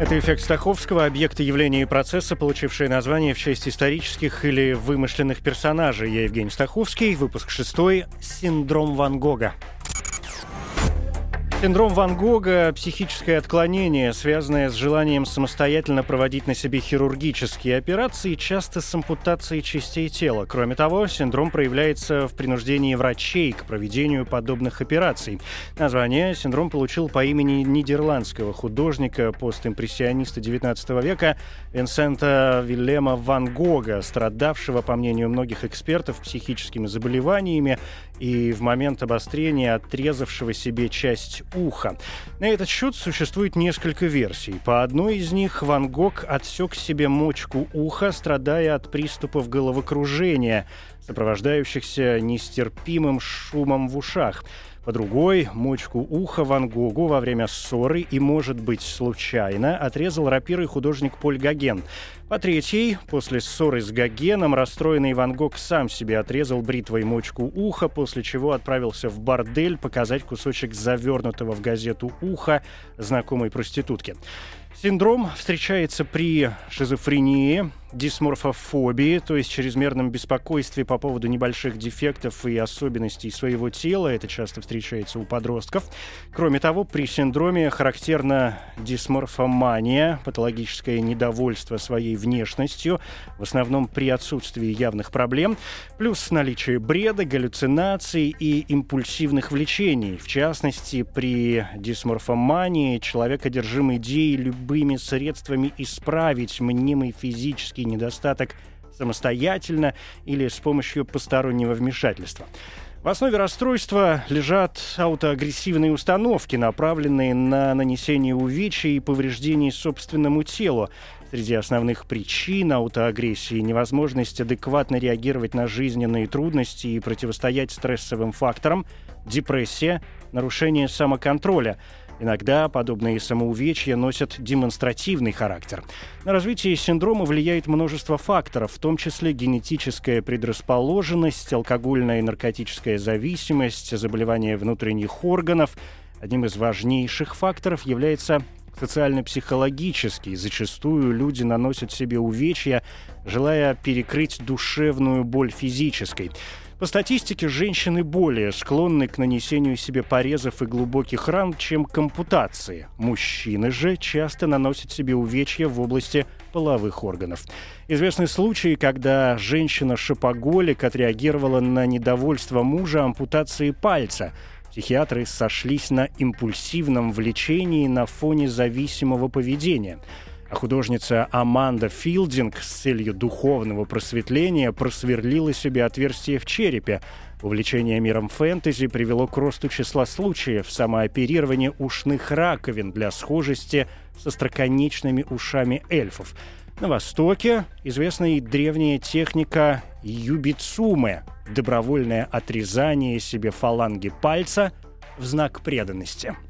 Это эффект Стаховского, объекты явления и процесса, получившие название в честь исторических или вымышленных персонажей. Я Евгений Стаховский, выпуск шестой «Синдром Ван Гога». Синдром Ван Гога – психическое отклонение, связанное с желанием самостоятельно проводить на себе хирургические операции, часто с ампутацией частей тела. Кроме того, синдром проявляется в принуждении врачей к проведению подобных операций. Название синдром получил по имени нидерландского художника, постимпрессиониста XIX века Винсента Вильяма Ван Гога, страдавшего, по мнению многих экспертов, психическими заболеваниями и в момент обострения отрезавшего себе часть уха. На этот счет существует несколько версий. По одной из них Ван Гог отсек себе мочку уха, страдая от приступов головокружения, сопровождающихся нестерпимым шумом в ушах. По другой, мочку уха Ван Гогу во время ссоры и, может быть, случайно отрезал рапирой художник Поль Гоген. По третьей, после ссоры с Гогеном, расстроенный Ван Гог сам себе отрезал бритвой мочку уха, после чего отправился в бордель показать кусочек завернутого в газету уха знакомой проститутки. Синдром встречается при шизофрении, дисморфофобии, то есть чрезмерном беспокойстве по поводу небольших дефектов и особенностей своего тела. Это часто встречается у подростков. Кроме того, при синдроме характерна дисморфомания, патологическое недовольство своей внешностью, в основном при отсутствии явных проблем, плюс наличие бреда, галлюцинаций и импульсивных влечений. В частности, при дисморфомании человек одержим идеей любыми средствами исправить мнимый физический недостаток самостоятельно или с помощью постороннего вмешательства. В основе расстройства лежат аутоагрессивные установки, направленные на нанесение увечий и повреждений собственному телу. Среди основных причин аутоагрессии – невозможность адекватно реагировать на жизненные трудности и противостоять стрессовым факторам, депрессия, нарушение самоконтроля – Иногда подобные самоувечья носят демонстративный характер. На развитие синдрома влияет множество факторов, в том числе генетическая предрасположенность, алкогольная и наркотическая зависимость, заболевания внутренних органов. Одним из важнейших факторов является социально-психологический. Зачастую люди наносят себе увечья, желая перекрыть душевную боль физической. По статистике, женщины более склонны к нанесению себе порезов и глубоких ран, чем к ампутации. Мужчины же часто наносят себе увечья в области половых органов. Известны случаи, когда женщина-шопоголик отреагировала на недовольство мужа ампутацией пальца. Психиатры сошлись на импульсивном влечении на фоне зависимого поведения – художница Аманда Филдинг с целью духовного просветления просверлила себе отверстие в черепе. Увлечение миром фэнтези привело к росту числа случаев самооперирования ушных раковин для схожести со строконечными ушами эльфов. На Востоке известна и древняя техника юбицумы – добровольное отрезание себе фаланги пальца в знак преданности –